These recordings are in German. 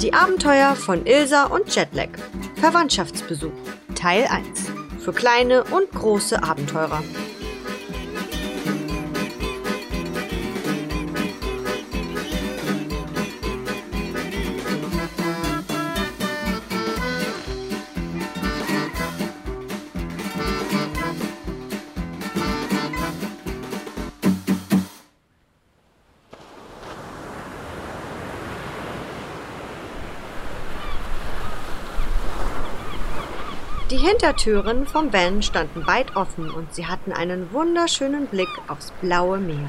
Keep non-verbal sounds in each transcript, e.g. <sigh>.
Die Abenteuer von Ilsa und Jetlag. Verwandtschaftsbesuch. Teil 1. Für kleine und große Abenteurer. Hintertüren vom Van standen weit offen und sie hatten einen wunderschönen Blick aufs blaue Meer.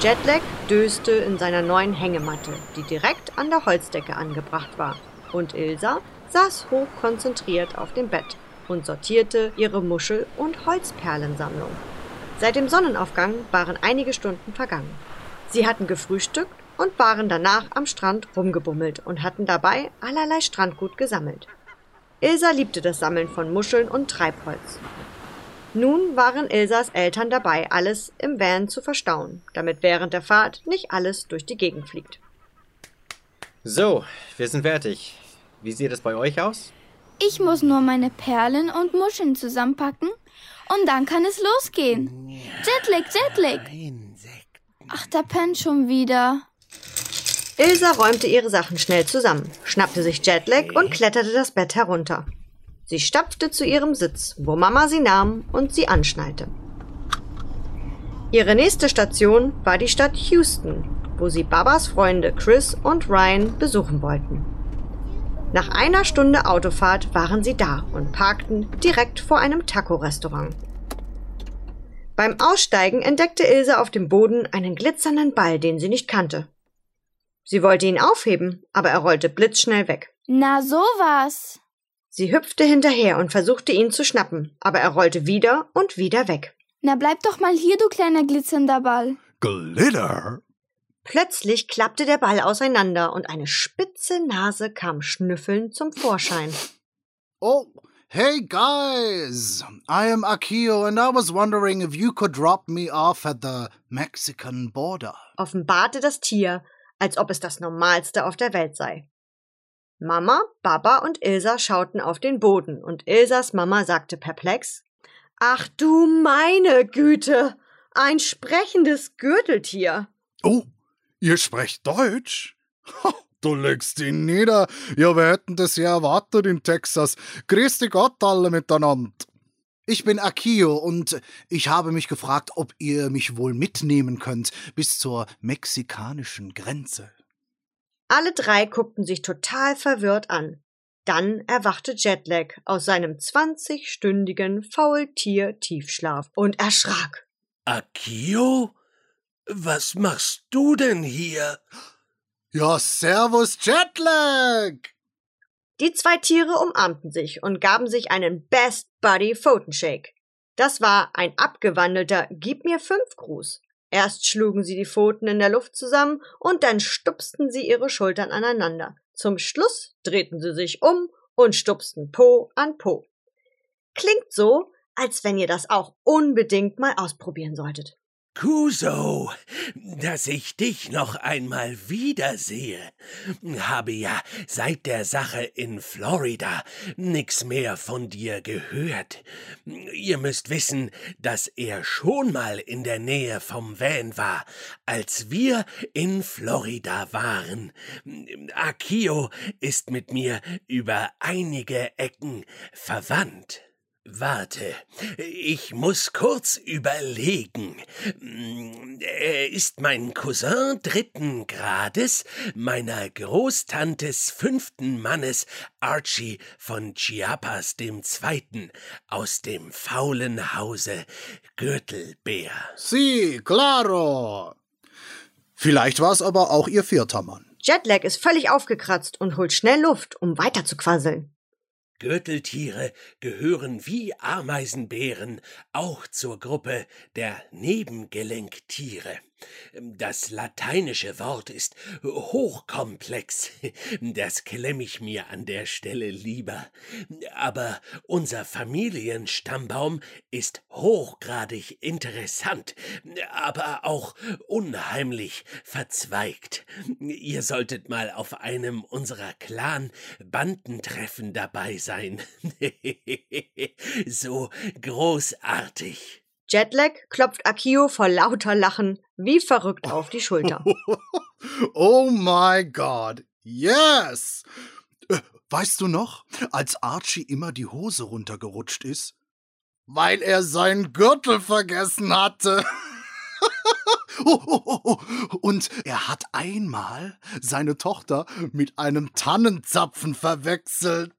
Jetlag döste in seiner neuen Hängematte, die direkt an der Holzdecke angebracht war, und Ilsa saß hochkonzentriert auf dem Bett und sortierte ihre Muschel- und Holzperlensammlung. Seit dem Sonnenaufgang waren einige Stunden vergangen. Sie hatten gefrühstückt und waren danach am Strand rumgebummelt und hatten dabei allerlei Strandgut gesammelt. Ilsa liebte das Sammeln von Muscheln und Treibholz. Nun waren Ilsas Eltern dabei, alles im Van zu verstauen, damit während der Fahrt nicht alles durch die Gegend fliegt. So, wir sind fertig. Wie sieht es bei euch aus? Ich muss nur meine Perlen und Muscheln zusammenpacken und dann kann es losgehen. Jetlag, Jetlag. Ach, da pennt schon wieder. Ilsa räumte ihre Sachen schnell zusammen, schnappte sich Jetlag und kletterte das Bett herunter. Sie stapfte zu ihrem Sitz, wo Mama sie nahm und sie anschnallte. Ihre nächste Station war die Stadt Houston, wo sie Babas Freunde Chris und Ryan besuchen wollten. Nach einer Stunde Autofahrt waren sie da und parkten direkt vor einem Taco-Restaurant. Beim Aussteigen entdeckte Ilse auf dem Boden einen glitzernden Ball, den sie nicht kannte. Sie wollte ihn aufheben, aber er rollte blitzschnell weg. Na sowas. Sie hüpfte hinterher und versuchte ihn zu schnappen, aber er rollte wieder und wieder weg. Na bleib doch mal hier, du kleiner glitzernder Ball. Glitter? Plötzlich klappte der Ball auseinander und eine spitze Nase kam schnüffelnd zum Vorschein. Oh, hey guys! I am Akio and I was wondering if you could drop me off at the Mexican border. Offenbarte das Tier, als ob es das Normalste auf der Welt sei. Mama, Baba und Ilsa schauten auf den Boden und Ilsas Mama sagte perplex Ach du meine Güte, ein sprechendes Gürteltier. Oh, ihr sprecht Deutsch? Du legst ihn nieder. Ja, wir hätten das ja erwartet in Texas. Grüß dich Gott alle miteinander. Ich bin Akio und ich habe mich gefragt, ob ihr mich wohl mitnehmen könnt bis zur mexikanischen Grenze. Alle drei guckten sich total verwirrt an. Dann erwachte Jetlag aus seinem zwanzigstündigen Faultier-Tiefschlaf und erschrak. Akio? Was machst du denn hier? Ja, servus Jetlag! Die zwei Tiere umarmten sich und gaben sich einen Best Buddy Pfotenshake. Das war ein abgewandelter Gib mir fünf Gruß. Erst schlugen sie die Pfoten in der Luft zusammen und dann stupsten sie ihre Schultern aneinander. Zum Schluss drehten sie sich um und stupsten Po an Po. Klingt so, als wenn ihr das auch unbedingt mal ausprobieren solltet. Kuso, dass ich dich noch einmal wiedersehe. Habe ja seit der Sache in Florida nix mehr von dir gehört. Ihr müsst wissen, dass er schon mal in der Nähe vom Van war, als wir in Florida waren. Akio ist mit mir über einige Ecken verwandt. Warte, ich muss kurz überlegen. Er ist mein Cousin dritten Grades, meiner Großtantes fünften Mannes Archie von Chiapas dem Zweiten, aus dem faulen Hause Gürtelbeer. Si, claro! Vielleicht war es aber auch ihr vierter Mann. Jetlag ist völlig aufgekratzt und holt schnell Luft, um weiter zu quasseln. Gürteltiere gehören wie Ameisenbären auch zur Gruppe der Nebengelenktiere. Das lateinische Wort ist hochkomplex. Das klemm ich mir an der Stelle lieber. Aber unser Familienstammbaum ist hochgradig interessant, aber auch unheimlich verzweigt. Ihr solltet mal auf einem unserer Clan-Bandentreffen dabei sein. <laughs> so großartig. Jetlag klopft Akio vor lauter Lachen wie verrückt auf die Schulter. <laughs> oh my God, yes! Äh, weißt du noch, als Archie immer die Hose runtergerutscht ist? Weil er seinen Gürtel vergessen hatte. <laughs> Oh, oh, oh, oh. Und er hat einmal seine Tochter mit einem Tannenzapfen verwechselt.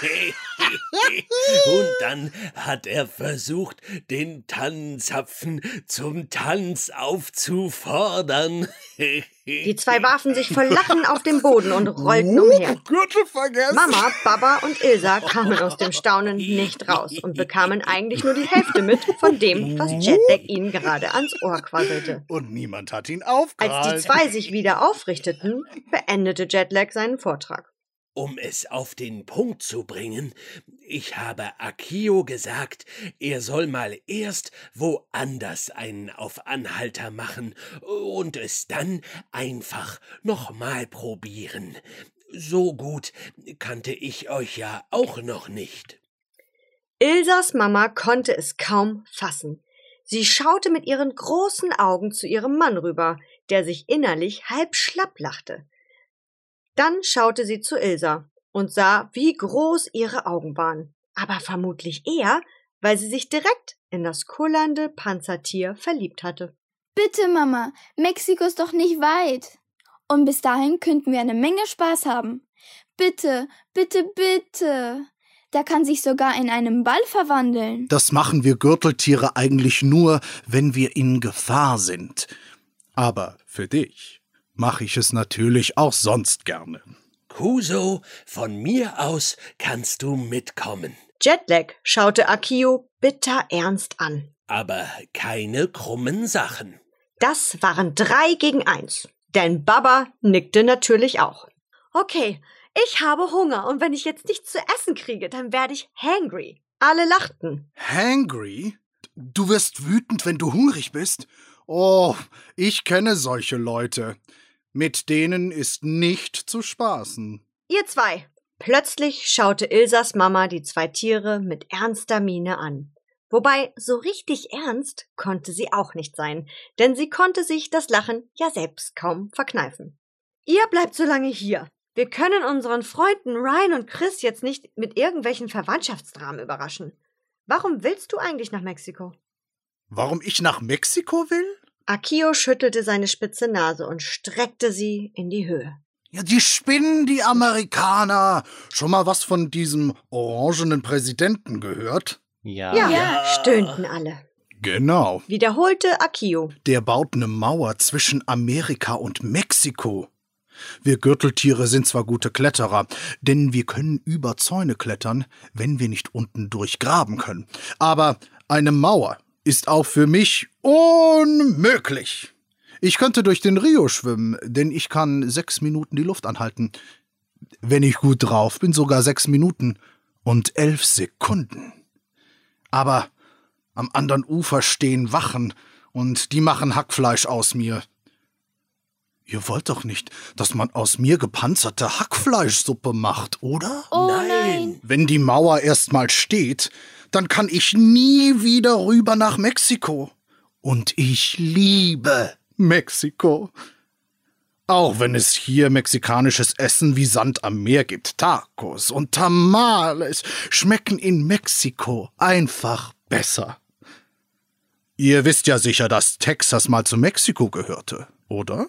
<laughs> <laughs> Und dann hat er versucht, den Tannenzapfen zum Tanz aufzufordern. <laughs> Die zwei warfen sich vor Lachen auf den Boden und rollten umher. Gürtel vergessen. Mama, Baba und Ilsa kamen aus dem Staunen nicht raus und bekamen eigentlich nur die Hälfte mit von dem, was Jetlag ihnen gerade ans Ohr quasselte. Und niemand hat ihn aufgehalten. Als die zwei sich wieder aufrichteten, beendete Jetlag seinen Vortrag. Um es auf den Punkt zu bringen, ich habe Akio gesagt, er soll mal erst woanders einen auf Anhalter machen und es dann einfach nochmal probieren. So gut kannte ich euch ja auch noch nicht. Ilsas Mama konnte es kaum fassen. Sie schaute mit ihren großen Augen zu ihrem Mann rüber, der sich innerlich halb schlapp lachte. Dann schaute sie zu Ilsa und sah, wie groß ihre Augen waren, aber vermutlich eher, weil sie sich direkt in das kullernde Panzertier verliebt hatte. Bitte, Mama, Mexiko ist doch nicht weit. Und bis dahin könnten wir eine Menge Spaß haben. Bitte, bitte, bitte. Der kann sich sogar in einen Ball verwandeln. Das machen wir Gürteltiere eigentlich nur, wenn wir in Gefahr sind. Aber für dich mache ich es natürlich auch sonst gerne. Kuso, von mir aus kannst du mitkommen. Jetlag schaute Akio bitter ernst an. Aber keine krummen Sachen. Das waren drei gegen eins. Denn Baba nickte natürlich auch. Okay, ich habe Hunger und wenn ich jetzt nichts zu essen kriege, dann werde ich hangry. Alle lachten. Hangry? Du wirst wütend, wenn du hungrig bist? Oh, ich kenne solche Leute. Mit denen ist nicht zu spaßen. Ihr zwei. Plötzlich schaute Ilsas Mama die zwei Tiere mit ernster Miene an. Wobei so richtig ernst konnte sie auch nicht sein, denn sie konnte sich das Lachen ja selbst kaum verkneifen. Ihr bleibt so lange hier. Wir können unseren Freunden Ryan und Chris jetzt nicht mit irgendwelchen Verwandtschaftsdramen überraschen. Warum willst du eigentlich nach Mexiko? Warum ich nach Mexiko will? Akio schüttelte seine spitze Nase und streckte sie in die Höhe. Ja, die spinnen, die Amerikaner. Schon mal was von diesem orangenen Präsidenten gehört? Ja. Ja, ja. stöhnten alle. Genau. Wiederholte Akio. Der baut eine Mauer zwischen Amerika und Mexiko. Wir Gürteltiere sind zwar gute Kletterer, denn wir können über Zäune klettern, wenn wir nicht unten durchgraben können. Aber eine Mauer ist auch für mich unmöglich. Ich könnte durch den Rio schwimmen, denn ich kann sechs Minuten die Luft anhalten. Wenn ich gut drauf bin, sogar sechs Minuten und elf Sekunden. Aber am anderen Ufer stehen Wachen und die machen Hackfleisch aus mir. Ihr wollt doch nicht, dass man aus mir gepanzerte Hackfleischsuppe macht, oder? Oh nein. Wenn die Mauer erst mal steht, dann kann ich nie wieder rüber nach Mexiko. Und ich liebe Mexiko. Auch wenn es hier mexikanisches Essen wie Sand am Meer gibt. Tacos und Tamales schmecken in Mexiko einfach besser. Ihr wisst ja sicher, dass Texas mal zu Mexiko gehörte, oder?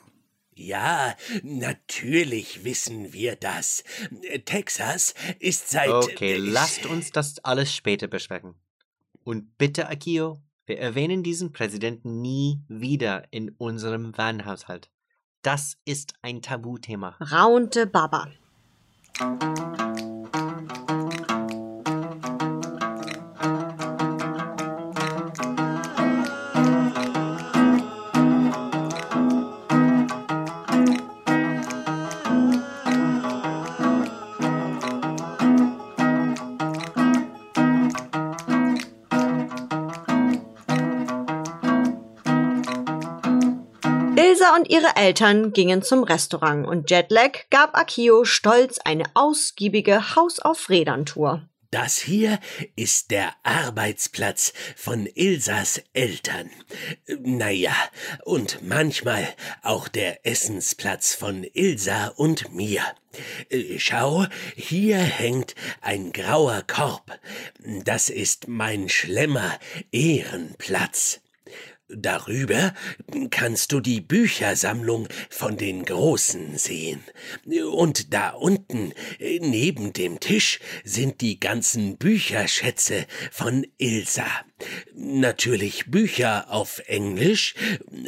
Ja, natürlich wissen wir das. Texas ist seit. Okay, lasst uns das alles später besprechen. Und bitte, Akio, wir erwähnen diesen Präsidenten nie wieder in unserem Vanhaushalt. Das ist ein Tabuthema. Raunte Baba. Und ihre Eltern gingen zum Restaurant und Jetlag gab Akio stolz eine ausgiebige Haus-auf-Rädern-Tour. Das hier ist der Arbeitsplatz von Ilsas Eltern. Naja, und manchmal auch der Essensplatz von Ilsa und mir. Schau, hier hängt ein grauer Korb. Das ist mein Schlemmer Ehrenplatz. Darüber kannst du die Büchersammlung von den Großen sehen. Und da unten, neben dem Tisch, sind die ganzen Bücherschätze von Ilsa. Natürlich Bücher auf Englisch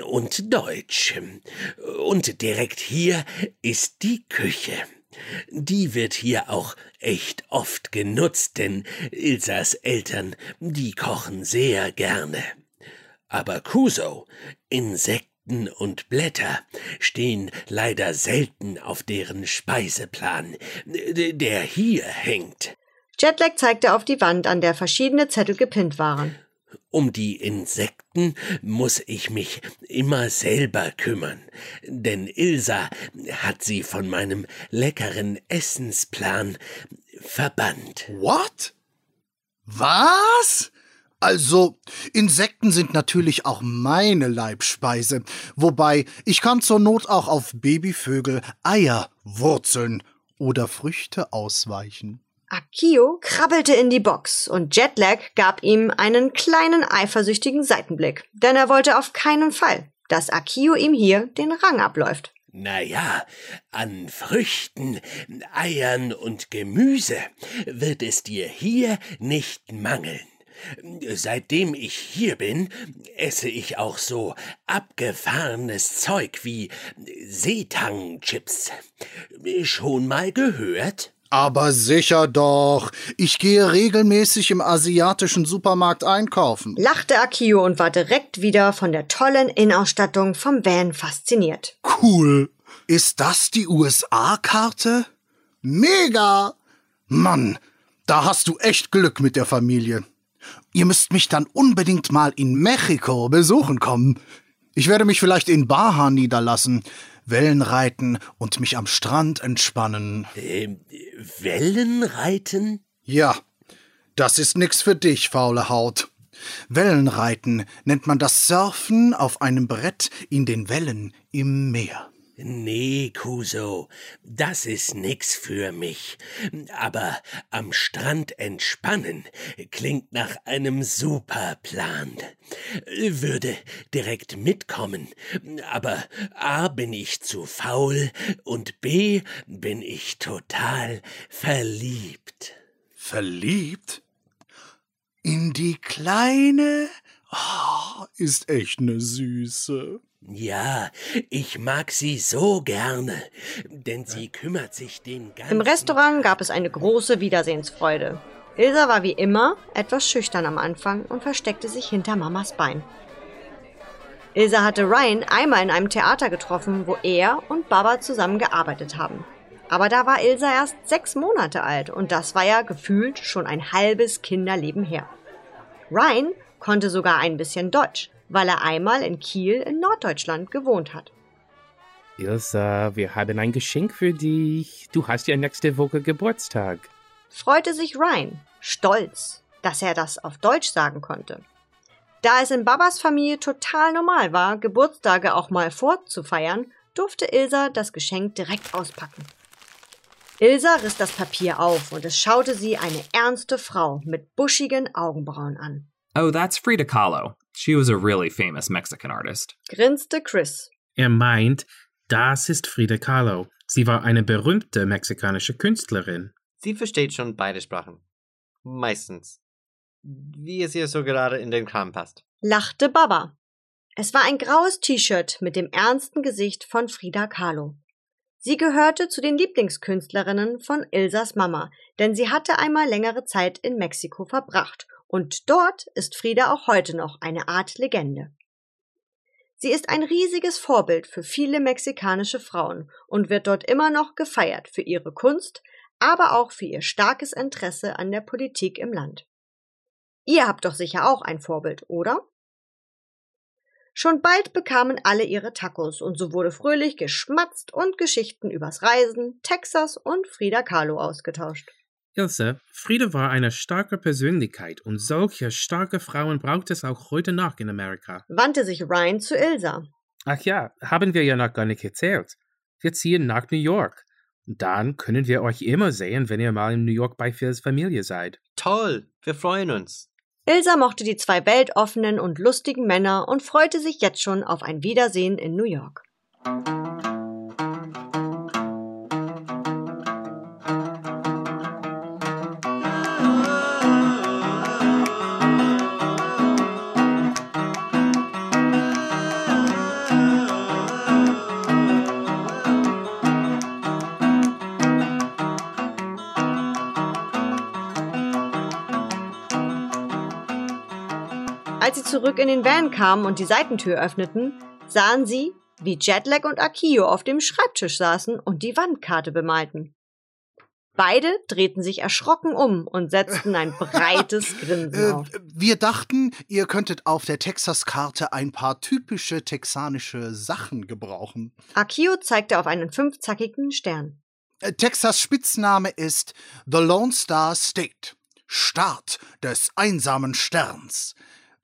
und Deutsch. Und direkt hier ist die Küche. Die wird hier auch echt oft genutzt, denn Ilsas Eltern, die kochen sehr gerne. Aber Kuso, Insekten und Blätter stehen leider selten auf deren Speiseplan, der hier hängt. Jetlag zeigte auf die Wand, an der verschiedene Zettel gepinnt waren. Um die Insekten muss ich mich immer selber kümmern, denn Ilsa hat sie von meinem leckeren Essensplan verbannt. What? Was? Also, Insekten sind natürlich auch meine Leibspeise, wobei ich kann zur Not auch auf Babyvögel, Eier, Wurzeln oder Früchte ausweichen. Akio krabbelte in die Box und Jetlag gab ihm einen kleinen eifersüchtigen Seitenblick, denn er wollte auf keinen Fall, dass Akio ihm hier den Rang abläuft. Naja, an Früchten, Eiern und Gemüse wird es dir hier nicht mangeln. Seitdem ich hier bin, esse ich auch so abgefahrenes Zeug wie Seetangchips. Schon mal gehört? Aber sicher doch. Ich gehe regelmäßig im asiatischen Supermarkt einkaufen. Lachte Akio und war direkt wieder von der tollen Innenausstattung vom Van fasziniert. Cool. Ist das die USA-Karte? Mega! Mann, da hast du echt Glück mit der Familie. Ihr müsst mich dann unbedingt mal in Mexiko besuchen kommen. Ich werde mich vielleicht in Baja niederlassen, Wellen reiten und mich am Strand entspannen. Ähm, Wellenreiten? Ja, das ist nix für dich, faule Haut. Wellenreiten nennt man das Surfen auf einem Brett in den Wellen im Meer. Nee, Kuso, das ist nix für mich. Aber am Strand entspannen klingt nach einem super Plan. Würde direkt mitkommen, aber A bin ich zu faul und B bin ich total verliebt. Verliebt? In die Kleine? Oh, ist echt ne Süße. Ja, ich mag sie so gerne, denn sie kümmert sich den ganzen Im Restaurant gab es eine große Wiedersehensfreude. Ilsa war wie immer etwas schüchtern am Anfang und versteckte sich hinter Mamas Bein. Ilsa hatte Ryan einmal in einem Theater getroffen, wo er und Baba zusammen gearbeitet haben. Aber da war Ilsa erst sechs Monate alt und das war ja gefühlt schon ein halbes Kinderleben her. Ryan konnte sogar ein bisschen Deutsch, weil er einmal in Kiel in Norddeutschland gewohnt hat. Ilsa, wir haben ein Geschenk für dich. Du hast ja nächste Woche Geburtstag. Freute sich Ryan, stolz, dass er das auf Deutsch sagen konnte. Da es in Babas Familie total normal war, Geburtstage auch mal fortzufeiern, durfte Ilsa das Geschenk direkt auspacken. Ilsa riss das Papier auf und es schaute sie eine ernste Frau mit buschigen Augenbrauen an. Oh, that's Frida Kahlo. She was a really famous Mexican artist. Grinste Chris. Er meint, das ist Frida Kahlo. Sie war eine berühmte mexikanische Künstlerin. Sie versteht schon beide Sprachen. Meistens. Wie es ihr so gerade in den Kram passt. Lachte Baba. Es war ein graues T-Shirt mit dem ernsten Gesicht von Frida Kahlo. Sie gehörte zu den Lieblingskünstlerinnen von Ilsas Mama, denn sie hatte einmal längere Zeit in Mexiko verbracht und dort ist Frida auch heute noch eine Art Legende. Sie ist ein riesiges Vorbild für viele mexikanische Frauen und wird dort immer noch gefeiert für ihre Kunst, aber auch für ihr starkes Interesse an der Politik im Land. Ihr habt doch sicher auch ein Vorbild, oder? Schon bald bekamen alle ihre Tacos und so wurde fröhlich geschmatzt und Geschichten übers Reisen, Texas und Frida Kahlo ausgetauscht. Ilse, Frieda war eine starke Persönlichkeit und solche starke Frauen braucht es auch heute noch in Amerika. Wandte sich Ryan zu Ilsa. Ach ja, haben wir ja noch gar nicht erzählt. Wir ziehen nach New York. Dann können wir euch immer sehen, wenn ihr mal in New York bei Phils Familie seid. Toll, wir freuen uns. Ilsa mochte die zwei weltoffenen und lustigen Männer und freute sich jetzt schon auf ein Wiedersehen in New York. Als sie zurück in den Van kamen und die Seitentür öffneten, sahen sie, wie Jetlag und Akio auf dem Schreibtisch saßen und die Wandkarte bemalten. Beide drehten sich erschrocken um und setzten ein breites <laughs> Grinsen auf. Äh, wir dachten, ihr könntet auf der Texas-Karte ein paar typische texanische Sachen gebrauchen. Akio zeigte auf einen fünfzackigen Stern. Äh, Texas Spitzname ist The Lone Star State, Staat des einsamen Sterns.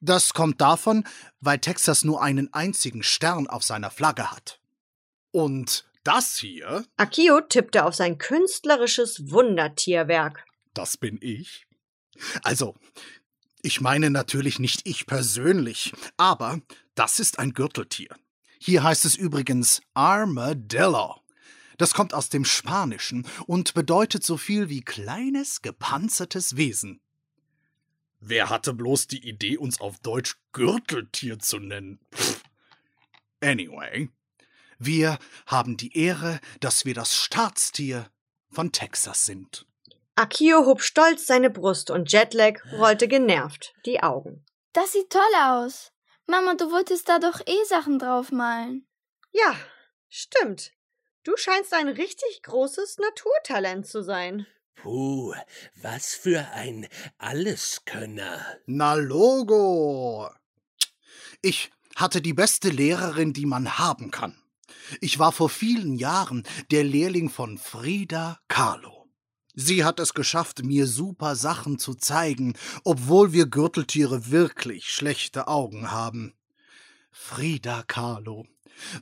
Das kommt davon, weil Texas nur einen einzigen Stern auf seiner Flagge hat. Und das hier, Akio tippte auf sein künstlerisches Wundertierwerk. das bin ich. Also, ich meine natürlich nicht ich persönlich, aber das ist ein Gürteltier. Hier heißt es übrigens Armadillo. Das kommt aus dem Spanischen und bedeutet so viel wie kleines, gepanzertes Wesen. Wer hatte bloß die Idee, uns auf Deutsch Gürteltier zu nennen? Pff. Anyway, wir haben die Ehre, dass wir das Staatstier von Texas sind. Akio hob stolz seine Brust und Jetlag rollte genervt die Augen. Das sieht toll aus. Mama, du wolltest da doch eh Sachen draufmalen. Ja, stimmt. Du scheinst ein richtig großes Naturtalent zu sein. Puh, was für ein Alleskönner. Na Logo! Ich hatte die beste Lehrerin, die man haben kann. Ich war vor vielen Jahren der Lehrling von Frida Kahlo. Sie hat es geschafft, mir super Sachen zu zeigen, obwohl wir Gürteltiere wirklich schlechte Augen haben. Frida Kahlo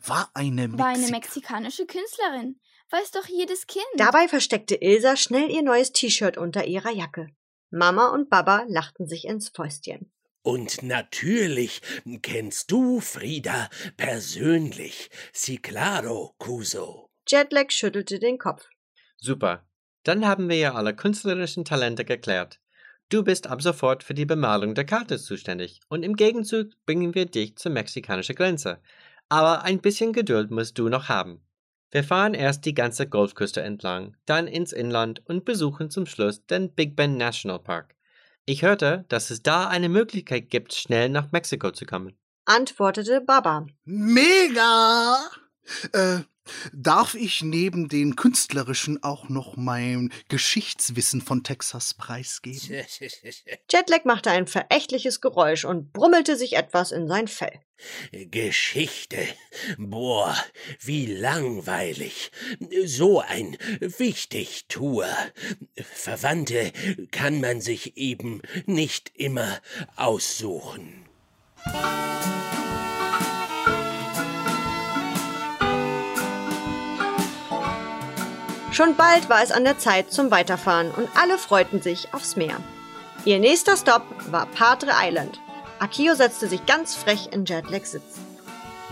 war eine War eine Mexi mexikanische Künstlerin. Weiß doch jedes Kind. Dabei versteckte Ilsa schnell ihr neues T-Shirt unter ihrer Jacke. Mama und Baba lachten sich ins Fäustchen. Und natürlich kennst du Frieda persönlich. Si claro, Kuso. Jetlag schüttelte den Kopf. Super. Dann haben wir ja alle künstlerischen Talente geklärt. Du bist ab sofort für die Bemalung der Karte zuständig und im Gegenzug bringen wir dich zur mexikanischen Grenze. Aber ein bisschen Geduld musst du noch haben. Wir fahren erst die ganze Golfküste entlang, dann ins Inland und besuchen zum Schluss den Big Bend National Park. Ich hörte, dass es da eine Möglichkeit gibt, schnell nach Mexiko zu kommen. Antwortete Baba. Mega! Äh, darf ich neben den künstlerischen auch noch mein Geschichtswissen von Texas preisgeben? <laughs> Jetlag machte ein verächtliches Geräusch und brummelte sich etwas in sein Fell. Geschichte. Boah, wie langweilig. So ein Wichtigtuer. Verwandte kann man sich eben nicht immer aussuchen. Schon bald war es an der Zeit zum Weiterfahren und alle freuten sich aufs Meer. Ihr nächster Stopp war Padre Island. Akio setzte sich ganz frech in Jetlags Sitz.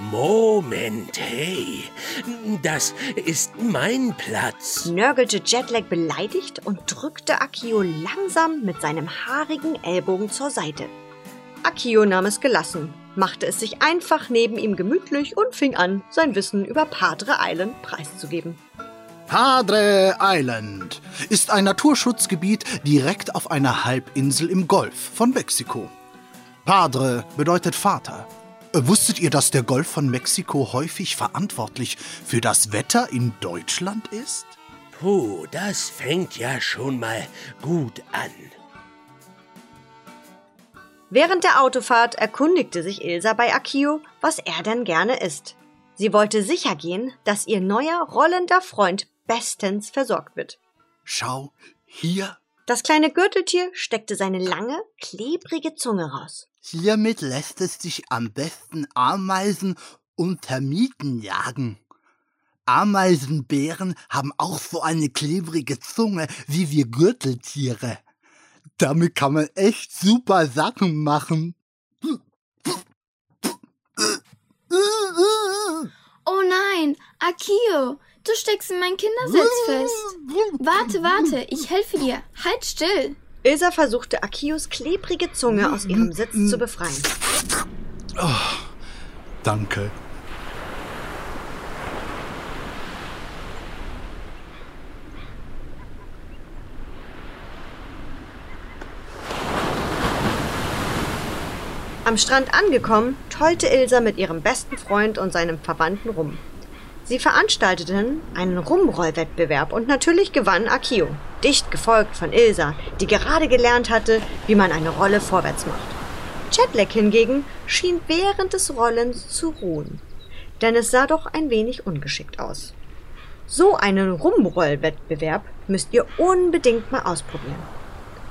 Moment, hey, das ist mein Platz. Nörgelte Jetlag beleidigt und drückte Akio langsam mit seinem haarigen Ellbogen zur Seite. Akio nahm es gelassen, machte es sich einfach neben ihm gemütlich und fing an, sein Wissen über Padre Island preiszugeben. Padre Island ist ein Naturschutzgebiet direkt auf einer Halbinsel im Golf von Mexiko. Padre bedeutet Vater. Wusstet ihr, dass der Golf von Mexiko häufig verantwortlich für das Wetter in Deutschland ist? Puh, das fängt ja schon mal gut an. Während der Autofahrt erkundigte sich Ilsa bei Akio, was er denn gerne isst. Sie wollte sicher gehen, dass ihr neuer rollender Freund bestens versorgt wird. Schau, hier. Das kleine Gürteltier steckte seine lange, klebrige Zunge raus. Hiermit lässt es sich am besten Ameisen und Termiten jagen. Ameisenbären haben auch so eine klebrige Zunge wie wir Gürteltiere. Damit kann man echt super Sachen machen. Oh nein, Akio, du steckst in meinen Kindersitz fest. Warte, warte, ich helfe dir. Halt still. Ilsa versuchte Akios klebrige Zunge aus ihrem Sitz zu befreien. Danke. Am Strand angekommen, tollte Ilsa mit ihrem besten Freund und seinem Verwandten rum. Sie veranstalteten einen Rumrollwettbewerb und natürlich gewann Akio, dicht gefolgt von Ilsa, die gerade gelernt hatte, wie man eine Rolle vorwärts macht. Jetlag hingegen schien während des Rollens zu ruhen, denn es sah doch ein wenig ungeschickt aus. So einen Rumrollwettbewerb müsst ihr unbedingt mal ausprobieren.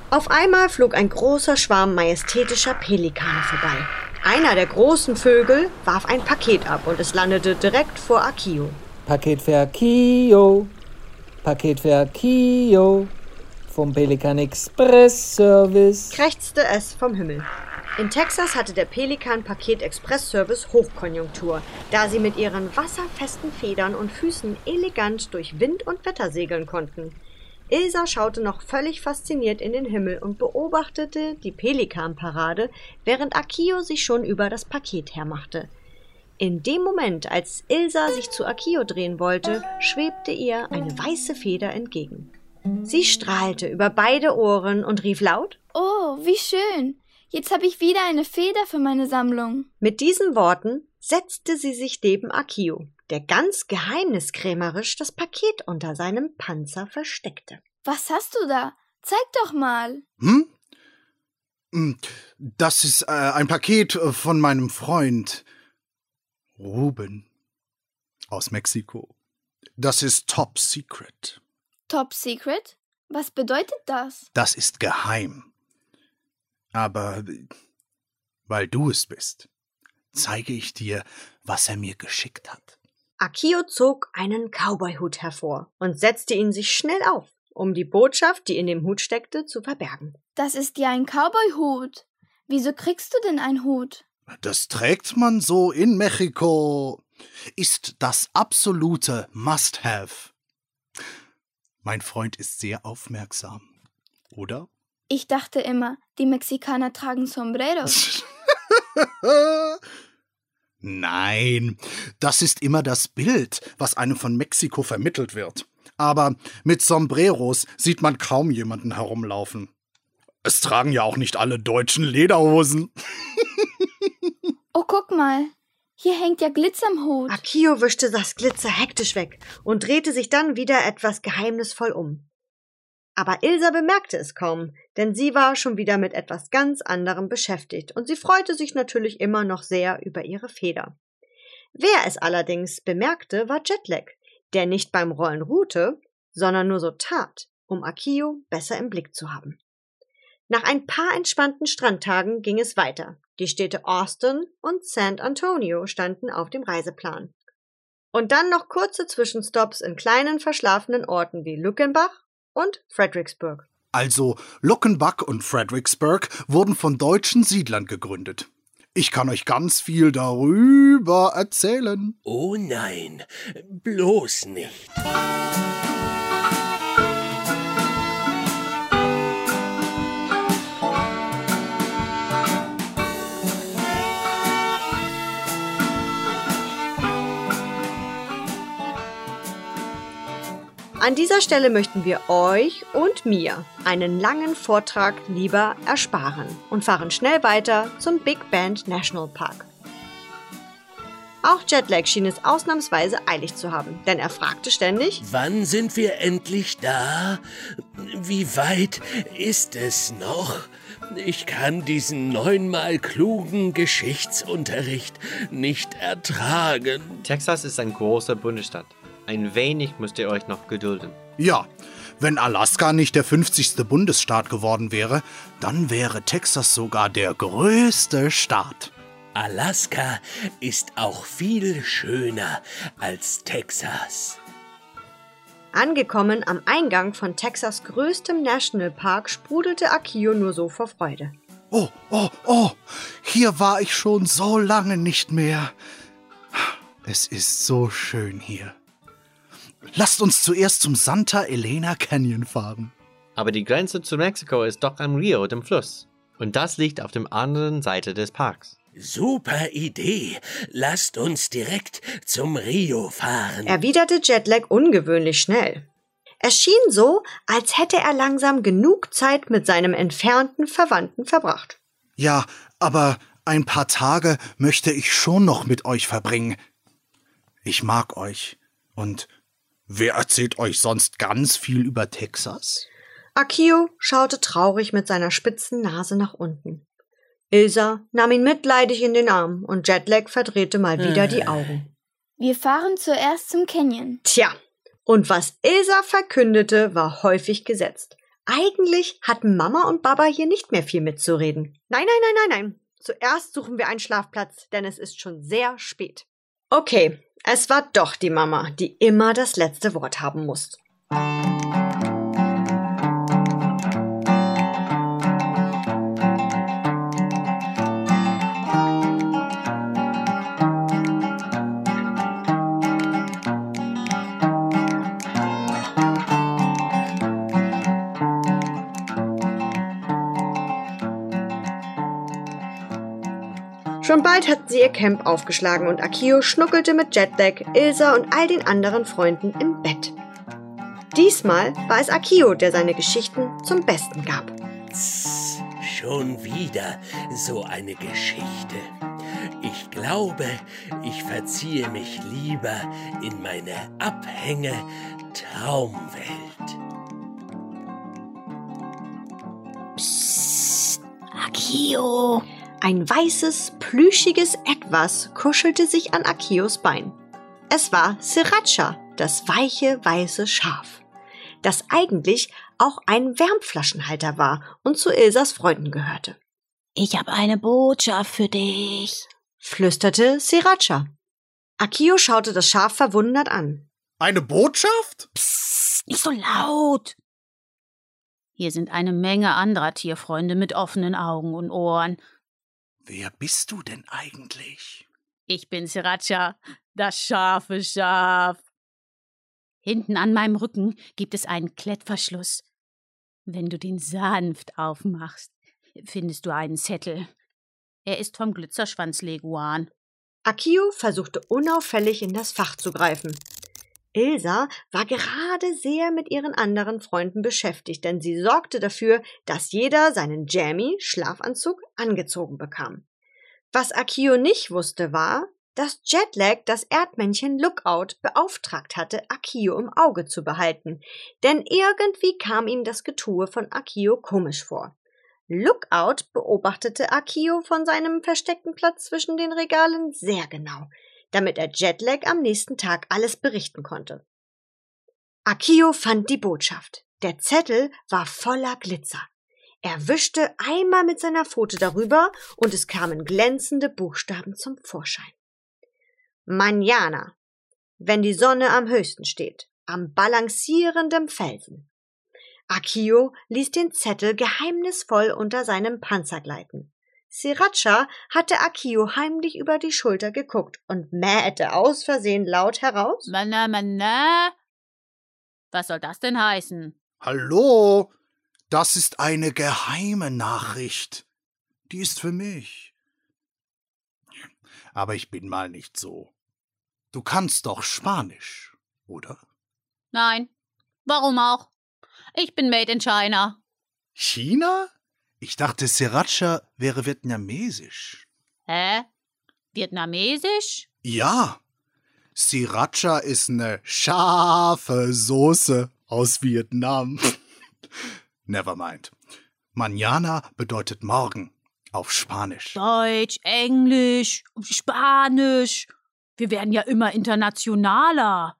Auf einmal flog ein großer Schwarm majestätischer Pelikane vorbei. Einer der großen Vögel warf ein Paket ab und es landete direkt vor Akio. Paket für Akio. Paket für Akio. Vom Pelikan Express Service. krächzte es vom Himmel. In Texas hatte der Pelikan Paket Express Service Hochkonjunktur, da sie mit ihren wasserfesten Federn und Füßen elegant durch Wind und Wetter segeln konnten. Ilsa schaute noch völlig fasziniert in den Himmel und beobachtete die Pelikanparade, während Akio sich schon über das Paket hermachte. In dem Moment, als Ilsa sich zu Akio drehen wollte, schwebte ihr eine weiße Feder entgegen. Sie strahlte über beide Ohren und rief laut Oh, wie schön. Jetzt habe ich wieder eine Feder für meine Sammlung. Mit diesen Worten setzte sie sich neben Akio, der ganz geheimniskrämerisch das Paket unter seinem Panzer versteckte. Was hast du da? Zeig doch mal. Hm? Hm, Das ist äh, ein Paket äh, von meinem Freund Ruben aus Mexiko. Das ist Top Secret. Top Secret? Was bedeutet das? Das ist geheim. Aber weil du es bist, zeige ich dir, was er mir geschickt hat. Akio zog einen Cowboyhut hervor und setzte ihn sich schnell auf, um die Botschaft, die in dem Hut steckte, zu verbergen. Das ist ja ein Cowboy-Hut. Wieso kriegst du denn einen Hut? Das trägt man so in Mexiko. Ist das absolute Must-Have. Mein Freund ist sehr aufmerksam. Oder? Ich dachte immer, die Mexikaner tragen Sombreros. <laughs> Nein, das ist immer das Bild, was einem von Mexiko vermittelt wird. Aber mit Sombreros sieht man kaum jemanden herumlaufen. Es tragen ja auch nicht alle Deutschen Lederhosen. Oh, guck mal. Hier hängt ja Glitzer am Hut. Akio wischte das Glitzer hektisch weg und drehte sich dann wieder etwas geheimnisvoll um. Aber Ilsa bemerkte es kaum, denn sie war schon wieder mit etwas ganz anderem beschäftigt und sie freute sich natürlich immer noch sehr über ihre Feder. Wer es allerdings bemerkte, war Jetlag, der nicht beim Rollen ruhte, sondern nur so tat, um Akio besser im Blick zu haben. Nach ein paar entspannten Strandtagen ging es weiter. Die Städte Austin und San Antonio standen auf dem Reiseplan. Und dann noch kurze Zwischenstopps in kleinen verschlafenen Orten wie Luckenbach und Fredericksburg. Also Luckenbach und Fredericksburg wurden von deutschen Siedlern gegründet. Ich kann euch ganz viel darüber erzählen. Oh nein, bloß nicht. An dieser Stelle möchten wir euch und mir einen langen Vortrag lieber ersparen und fahren schnell weiter zum Big Bend National Park. Auch Jetlag schien es ausnahmsweise eilig zu haben, denn er fragte ständig, Wann sind wir endlich da? Wie weit ist es noch? Ich kann diesen neunmal klugen Geschichtsunterricht nicht ertragen. Texas ist ein großer Bundesstaat. Ein wenig müsst ihr euch noch gedulden. Ja, wenn Alaska nicht der 50. Bundesstaat geworden wäre, dann wäre Texas sogar der größte Staat. Alaska ist auch viel schöner als Texas. Angekommen am Eingang von Texas größtem Nationalpark sprudelte Akio nur so vor Freude. Oh, oh, oh, hier war ich schon so lange nicht mehr. Es ist so schön hier. Lasst uns zuerst zum Santa Elena Canyon fahren. Aber die Grenze zu Mexiko ist doch am Rio, dem Fluss. Und das liegt auf der anderen Seite des Parks. Super Idee. Lasst uns direkt zum Rio fahren. Erwiderte Jetlag ungewöhnlich schnell. Es schien so, als hätte er langsam genug Zeit mit seinem entfernten Verwandten verbracht. Ja, aber ein paar Tage möchte ich schon noch mit euch verbringen. Ich mag euch. Und wer erzählt euch sonst ganz viel über Texas? Akio schaute traurig mit seiner spitzen Nase nach unten. Ilsa nahm ihn mitleidig in den Arm und Jetlag verdrehte mal wieder die Augen. Wir fahren zuerst zum Canyon. Tja, und was Ilsa verkündete, war häufig gesetzt. Eigentlich hatten Mama und Baba hier nicht mehr viel mitzureden. Nein, nein, nein, nein, nein. Zuerst suchen wir einen Schlafplatz, denn es ist schon sehr spät. Okay, es war doch die Mama, die immer das letzte Wort haben muss. Schon bald hatten sie ihr Camp aufgeschlagen und Akio schnuckelte mit Jetlag, Ilsa und all den anderen Freunden im Bett. Diesmal war es Akio, der seine Geschichten zum Besten gab. Tss, schon wieder so eine Geschichte. Ich glaube, ich verziehe mich lieber in meine Abhänge Traumwelt. Akio! Ein weißes, plüschiges Etwas kuschelte sich an Akios Bein. Es war Sriracha, das weiche, weiße Schaf, das eigentlich auch ein Wärmflaschenhalter war und zu Ilsas Freunden gehörte. Ich habe eine Botschaft für dich, flüsterte Sriracha. Akio schaute das Schaf verwundert an. Eine Botschaft? Psst, nicht so laut. Hier sind eine Menge anderer Tierfreunde mit offenen Augen und Ohren. Wer bist du denn eigentlich? Ich bin Sriracha, das scharfe Schaf. Hinten an meinem Rücken gibt es einen Klettverschluss. Wenn du den sanft aufmachst, findest du einen Zettel. Er ist vom Glitzerschwanzleguan. Akio versuchte unauffällig in das Fach zu greifen. Ilsa war gerade sehr mit ihren anderen Freunden beschäftigt, denn sie sorgte dafür, dass jeder seinen Jammy Schlafanzug angezogen bekam. Was Akio nicht wusste, war, dass Jetlag das Erdmännchen Lookout beauftragt hatte, Akio im Auge zu behalten, denn irgendwie kam ihm das Getue von Akio komisch vor. Lookout beobachtete Akio von seinem versteckten Platz zwischen den Regalen sehr genau, damit er Jetlag am nächsten Tag alles berichten konnte. Akio fand die Botschaft. Der Zettel war voller Glitzer. Er wischte einmal mit seiner Pfote darüber und es kamen glänzende Buchstaben zum Vorschein. Manjana, wenn die Sonne am höchsten steht, am balancierendem Felsen. Akio ließ den Zettel geheimnisvoll unter seinem Panzer gleiten. Sriracha hatte Akio heimlich über die Schulter geguckt und mähte aus Versehen laut heraus. Manna, manna. Was soll das denn heißen? Hallo? Das ist eine geheime Nachricht. Die ist für mich. Aber ich bin mal nicht so. Du kannst doch Spanisch, oder? Nein. Warum auch? Ich bin made in China. China? Ich dachte, Sriracha wäre vietnamesisch. Hä? Vietnamesisch? Ja. Sriracha ist eine scharfe Soße aus Vietnam. <laughs> Never mind. Manana bedeutet morgen auf Spanisch. Deutsch, Englisch, Spanisch. Wir werden ja immer internationaler.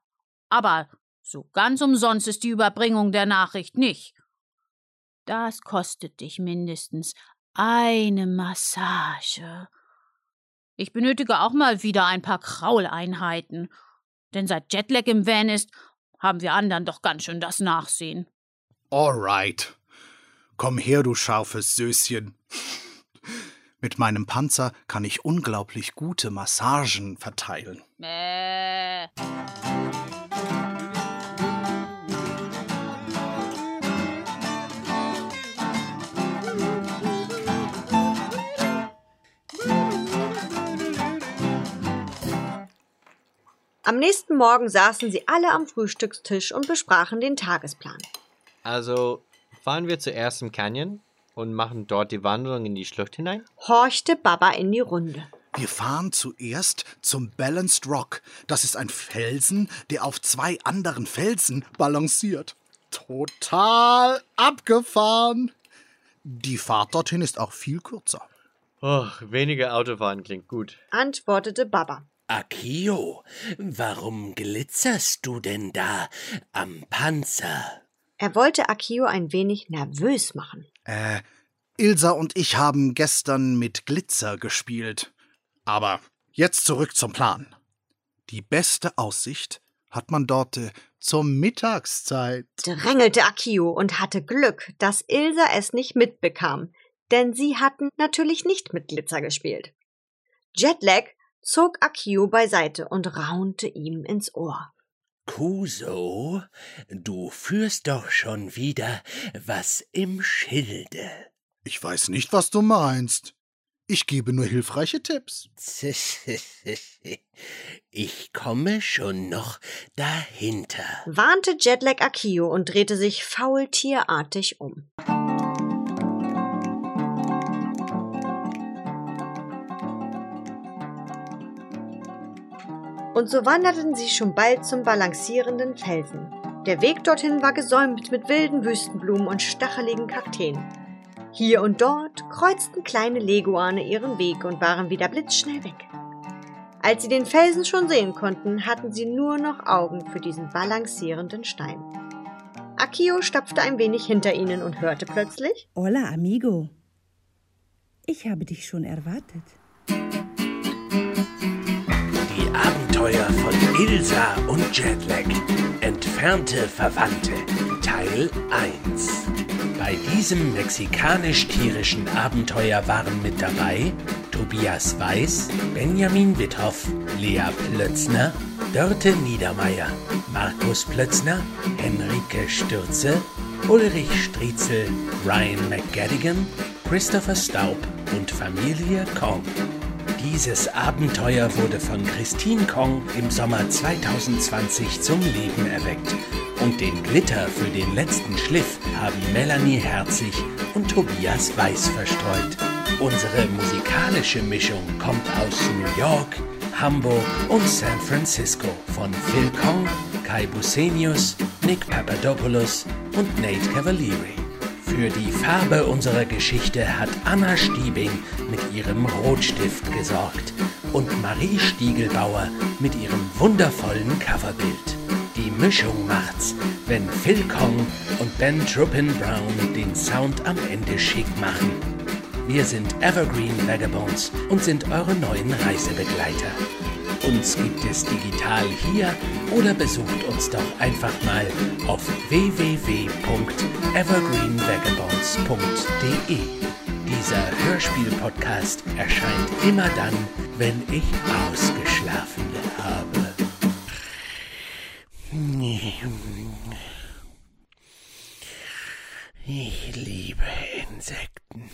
Aber so ganz umsonst ist die Überbringung der Nachricht nicht. Das kostet dich mindestens eine Massage. Ich benötige auch mal wieder ein paar Krauleinheiten. Denn seit Jetlag im Van ist, haben wir anderen doch ganz schön das Nachsehen. Alright. Komm her, du scharfes Söschen. Mit meinem Panzer kann ich unglaublich gute Massagen verteilen. Äh. Am nächsten Morgen saßen sie alle am Frühstückstisch und besprachen den Tagesplan. Also fahren wir zuerst im Canyon und machen dort die Wanderung in die Schlucht hinein? Horchte Baba in die Runde. Wir fahren zuerst zum Balanced Rock. Das ist ein Felsen, der auf zwei anderen Felsen balanciert. Total abgefahren. Die Fahrt dorthin ist auch viel kürzer. Oh, weniger Autofahren klingt gut. Antwortete Baba. Akio, warum glitzerst du denn da am Panzer? Er wollte Akio ein wenig nervös machen. Äh, Ilsa und ich haben gestern mit Glitzer gespielt. Aber jetzt zurück zum Plan. Die beste Aussicht hat man dort äh, zur Mittagszeit. Drängelte Akio und hatte Glück, dass Ilsa es nicht mitbekam, denn sie hatten natürlich nicht mit Glitzer gespielt. Jetlag zog Akio beiseite und raunte ihm ins Ohr. Kuso, du führst doch schon wieder was im Schilde. Ich weiß nicht, was du meinst. Ich gebe nur hilfreiche Tipps. <laughs> Ich komme schon noch dahinter. Warnte Jetlag Akio und drehte sich faultierartig um. Und so wanderten sie schon bald zum balancierenden Felsen. Der Weg dorthin war gesäumt mit wilden Wüstenblumen und stacheligen Kakteen. Hier und dort kreuzten kleine Leguane ihren Weg und waren wieder blitzschnell weg. Als sie den Felsen schon sehen konnten, hatten sie nur noch Augen für diesen balancierenden Stein. Akio stapfte ein wenig hinter ihnen und hörte plötzlich Hola, amigo. Ich habe dich schon erwartet. Ilsa und Jetlag. Entfernte Verwandte. Teil 1. Bei diesem mexikanisch-tierischen Abenteuer waren mit dabei Tobias Weiß, Benjamin Witthoff, Lea Plötzner, Dörte Niedermeyer, Markus Plötzner, Henrike Stürze, Ulrich Striezel, Ryan McGadigan, Christopher Staub und Familie Kong. Dieses Abenteuer wurde von Christine Kong im Sommer 2020 zum Leben erweckt. Und den Glitter für den letzten Schliff haben Melanie Herzig und Tobias Weiß verstreut. Unsere musikalische Mischung kommt aus New York, Hamburg und San Francisco von Phil Kong, Kai Busenius, Nick Papadopoulos und Nate Cavalieri. Für die Farbe unserer Geschichte hat Anna Stiebing mit ihrem Rotstift gesorgt und Marie Stiegelbauer mit ihrem wundervollen Coverbild. Die Mischung macht's, wenn Phil Kong und Ben Truppin Brown den Sound am Ende schick machen. Wir sind Evergreen Vagabonds und sind eure neuen Reisebegleiter. Uns gibt es digital hier oder besucht uns doch einfach mal auf www.evergreenvagabonds.de. Dieser Hörspiel-Podcast erscheint immer dann, wenn ich ausgeschlafen habe. Ich liebe Insekten.